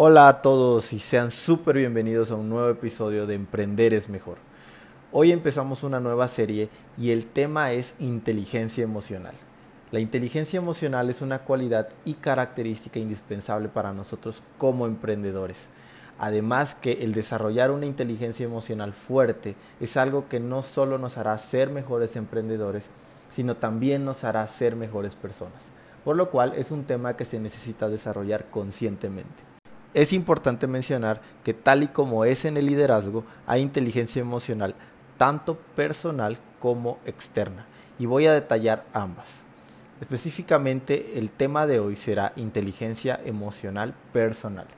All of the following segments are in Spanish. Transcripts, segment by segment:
Hola a todos y sean súper bienvenidos a un nuevo episodio de Emprender es Mejor. Hoy empezamos una nueva serie y el tema es inteligencia emocional. La inteligencia emocional es una cualidad y característica indispensable para nosotros como emprendedores. Además que el desarrollar una inteligencia emocional fuerte es algo que no solo nos hará ser mejores emprendedores, sino también nos hará ser mejores personas, por lo cual es un tema que se necesita desarrollar conscientemente. Es importante mencionar que tal y como es en el liderazgo, hay inteligencia emocional tanto personal como externa, y voy a detallar ambas. Específicamente el tema de hoy será inteligencia emocional personal.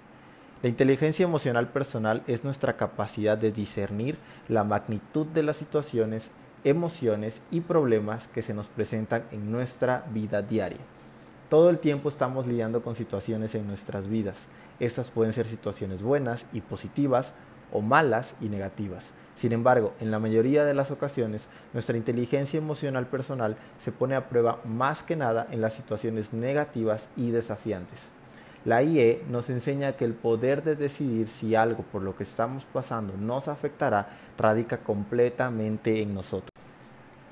La inteligencia emocional personal es nuestra capacidad de discernir la magnitud de las situaciones, emociones y problemas que se nos presentan en nuestra vida diaria. Todo el tiempo estamos lidiando con situaciones en nuestras vidas. Estas pueden ser situaciones buenas y positivas o malas y negativas. Sin embargo, en la mayoría de las ocasiones, nuestra inteligencia emocional personal se pone a prueba más que nada en las situaciones negativas y desafiantes. La IE nos enseña que el poder de decidir si algo por lo que estamos pasando nos afectará radica completamente en nosotros.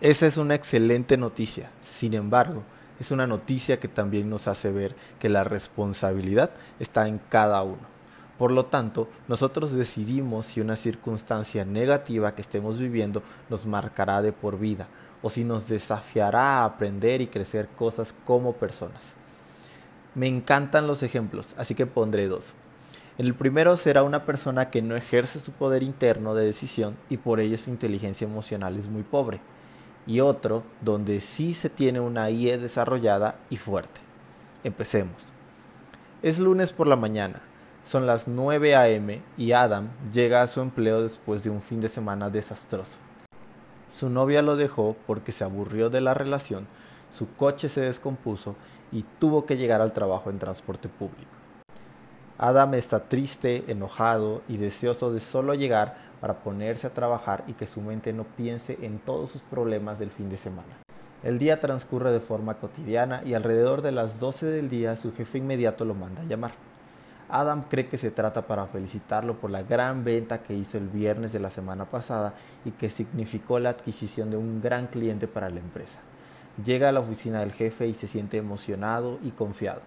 Esa es una excelente noticia. Sin embargo, es una noticia que también nos hace ver que la responsabilidad está en cada uno. Por lo tanto, nosotros decidimos si una circunstancia negativa que estemos viviendo nos marcará de por vida o si nos desafiará a aprender y crecer cosas como personas. Me encantan los ejemplos, así que pondré dos. El primero será una persona que no ejerce su poder interno de decisión y por ello su inteligencia emocional es muy pobre. Y otro donde sí se tiene una IE desarrollada y fuerte. Empecemos. Es lunes por la mañana son las 9 a.m. y Adam llega a su empleo después de un fin de semana desastroso. Su novia lo dejó porque se aburrió de la relación, su coche se descompuso y tuvo que llegar al trabajo en transporte público. Adam está triste, enojado y deseoso de solo llegar para ponerse a trabajar y que su mente no piense en todos sus problemas del fin de semana. El día transcurre de forma cotidiana y alrededor de las 12 del día su jefe inmediato lo manda a llamar. Adam cree que se trata para felicitarlo por la gran venta que hizo el viernes de la semana pasada y que significó la adquisición de un gran cliente para la empresa. Llega a la oficina del jefe y se siente emocionado y confiado.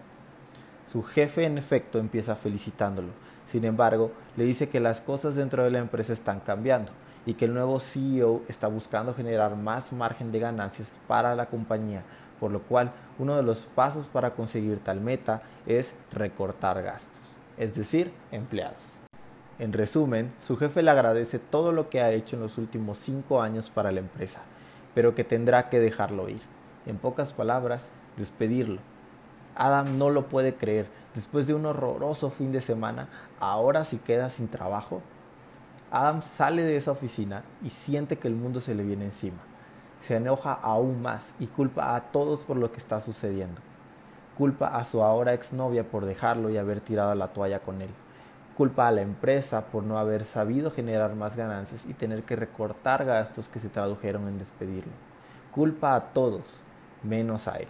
Su jefe en efecto empieza felicitándolo, sin embargo le dice que las cosas dentro de la empresa están cambiando y que el nuevo CEO está buscando generar más margen de ganancias para la compañía, por lo cual uno de los pasos para conseguir tal meta es recortar gastos es decir, empleados. En resumen, su jefe le agradece todo lo que ha hecho en los últimos cinco años para la empresa, pero que tendrá que dejarlo ir. En pocas palabras, despedirlo. Adam no lo puede creer. Después de un horroroso fin de semana, ahora sí queda sin trabajo. Adam sale de esa oficina y siente que el mundo se le viene encima. Se enoja aún más y culpa a todos por lo que está sucediendo. Culpa a su ahora exnovia por dejarlo y haber tirado la toalla con él. Culpa a la empresa por no haber sabido generar más ganancias y tener que recortar gastos que se tradujeron en despedirlo. Culpa a todos, menos a él.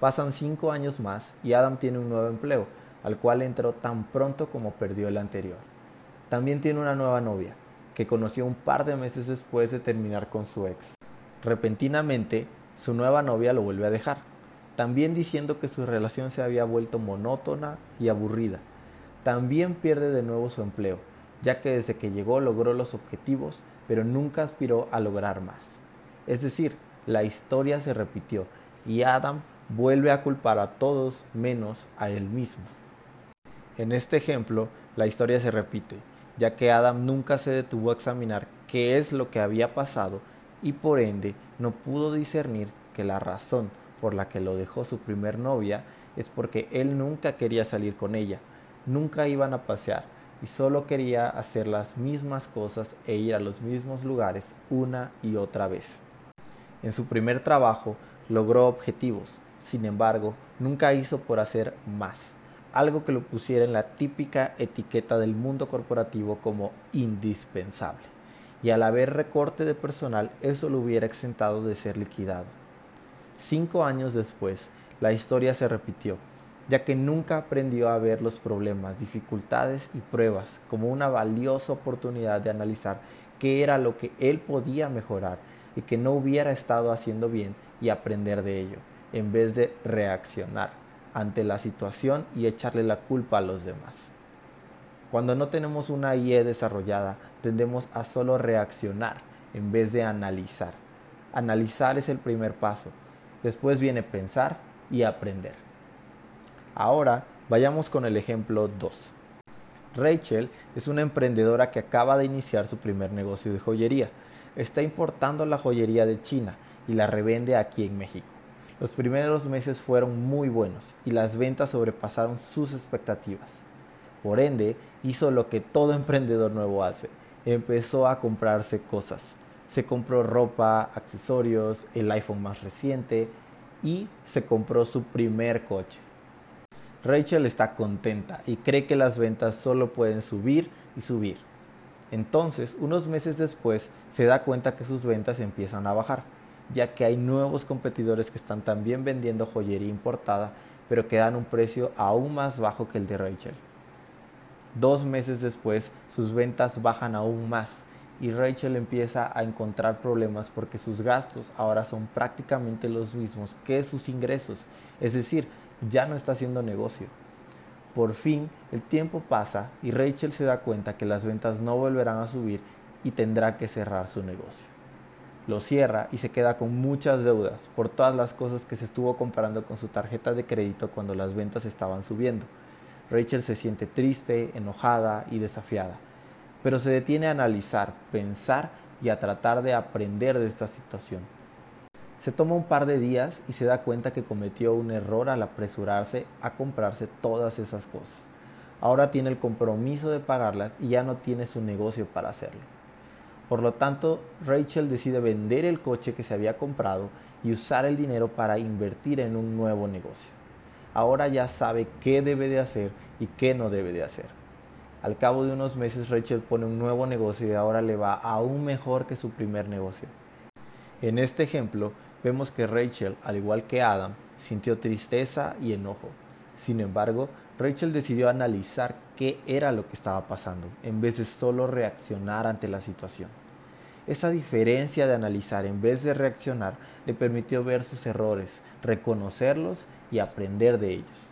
Pasan cinco años más y Adam tiene un nuevo empleo, al cual entró tan pronto como perdió el anterior. También tiene una nueva novia, que conoció un par de meses después de terminar con su ex. Repentinamente, su nueva novia lo vuelve a dejar también diciendo que su relación se había vuelto monótona y aburrida. También pierde de nuevo su empleo, ya que desde que llegó logró los objetivos, pero nunca aspiró a lograr más. Es decir, la historia se repitió y Adam vuelve a culpar a todos menos a él mismo. En este ejemplo, la historia se repite, ya que Adam nunca se detuvo a examinar qué es lo que había pasado y por ende no pudo discernir que la razón por la que lo dejó su primer novia es porque él nunca quería salir con ella, nunca iban a pasear y solo quería hacer las mismas cosas e ir a los mismos lugares una y otra vez. En su primer trabajo logró objetivos, sin embargo, nunca hizo por hacer más, algo que lo pusiera en la típica etiqueta del mundo corporativo como indispensable. Y al haber recorte de personal, eso lo hubiera exentado de ser liquidado. Cinco años después, la historia se repitió, ya que nunca aprendió a ver los problemas, dificultades y pruebas como una valiosa oportunidad de analizar qué era lo que él podía mejorar y que no hubiera estado haciendo bien y aprender de ello, en vez de reaccionar ante la situación y echarle la culpa a los demás. Cuando no tenemos una IE desarrollada, tendemos a solo reaccionar en vez de analizar. Analizar es el primer paso. Después viene pensar y aprender. Ahora vayamos con el ejemplo 2. Rachel es una emprendedora que acaba de iniciar su primer negocio de joyería. Está importando la joyería de China y la revende aquí en México. Los primeros meses fueron muy buenos y las ventas sobrepasaron sus expectativas. Por ende, hizo lo que todo emprendedor nuevo hace. Empezó a comprarse cosas. Se compró ropa, accesorios, el iPhone más reciente y se compró su primer coche. Rachel está contenta y cree que las ventas solo pueden subir y subir. Entonces, unos meses después, se da cuenta que sus ventas empiezan a bajar, ya que hay nuevos competidores que están también vendiendo joyería importada, pero que dan un precio aún más bajo que el de Rachel. Dos meses después, sus ventas bajan aún más y Rachel empieza a encontrar problemas porque sus gastos ahora son prácticamente los mismos que sus ingresos, es decir, ya no está haciendo negocio. Por fin, el tiempo pasa y Rachel se da cuenta que las ventas no volverán a subir y tendrá que cerrar su negocio. Lo cierra y se queda con muchas deudas por todas las cosas que se estuvo comparando con su tarjeta de crédito cuando las ventas estaban subiendo. Rachel se siente triste, enojada y desafiada, pero se detiene a analizar, pensar y a tratar de aprender de esta situación. Se toma un par de días y se da cuenta que cometió un error al apresurarse a comprarse todas esas cosas. Ahora tiene el compromiso de pagarlas y ya no tiene su negocio para hacerlo. Por lo tanto, Rachel decide vender el coche que se había comprado y usar el dinero para invertir en un nuevo negocio ahora ya sabe qué debe de hacer y qué no debe de hacer. Al cabo de unos meses Rachel pone un nuevo negocio y ahora le va aún mejor que su primer negocio. En este ejemplo vemos que Rachel, al igual que Adam, sintió tristeza y enojo. Sin embargo, Rachel decidió analizar qué era lo que estaba pasando, en vez de solo reaccionar ante la situación. Esa diferencia de analizar en vez de reaccionar le permitió ver sus errores, reconocerlos y aprender de ellos.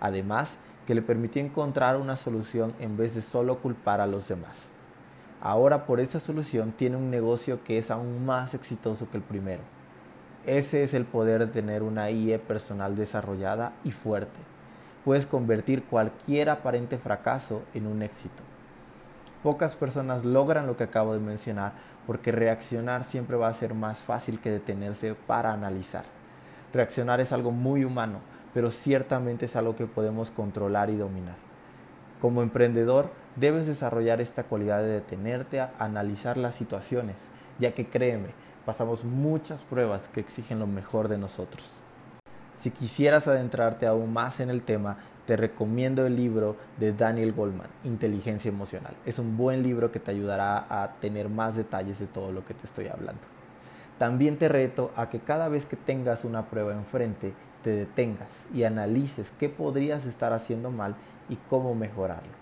Además, que le permitió encontrar una solución en vez de solo culpar a los demás. Ahora por esa solución tiene un negocio que es aún más exitoso que el primero. Ese es el poder de tener una IE personal desarrollada y fuerte. Puedes convertir cualquier aparente fracaso en un éxito. Pocas personas logran lo que acabo de mencionar porque reaccionar siempre va a ser más fácil que detenerse para analizar. Reaccionar es algo muy humano, pero ciertamente es algo que podemos controlar y dominar. Como emprendedor, debes desarrollar esta cualidad de detenerte a analizar las situaciones, ya que créeme, pasamos muchas pruebas que exigen lo mejor de nosotros. Si quisieras adentrarte aún más en el tema, te recomiendo el libro de Daniel Goldman, Inteligencia Emocional. Es un buen libro que te ayudará a tener más detalles de todo lo que te estoy hablando. También te reto a que cada vez que tengas una prueba enfrente, te detengas y analices qué podrías estar haciendo mal y cómo mejorarlo.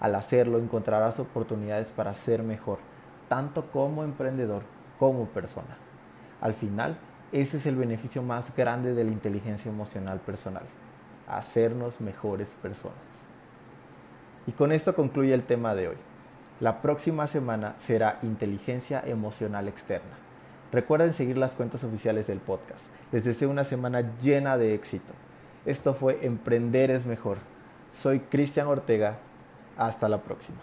Al hacerlo encontrarás oportunidades para ser mejor, tanto como emprendedor como persona. Al final, ese es el beneficio más grande de la inteligencia emocional personal, hacernos mejores personas. Y con esto concluye el tema de hoy. La próxima semana será inteligencia emocional externa. Recuerden seguir las cuentas oficiales del podcast. Les deseo una semana llena de éxito. Esto fue Emprender es Mejor. Soy Cristian Ortega. Hasta la próxima.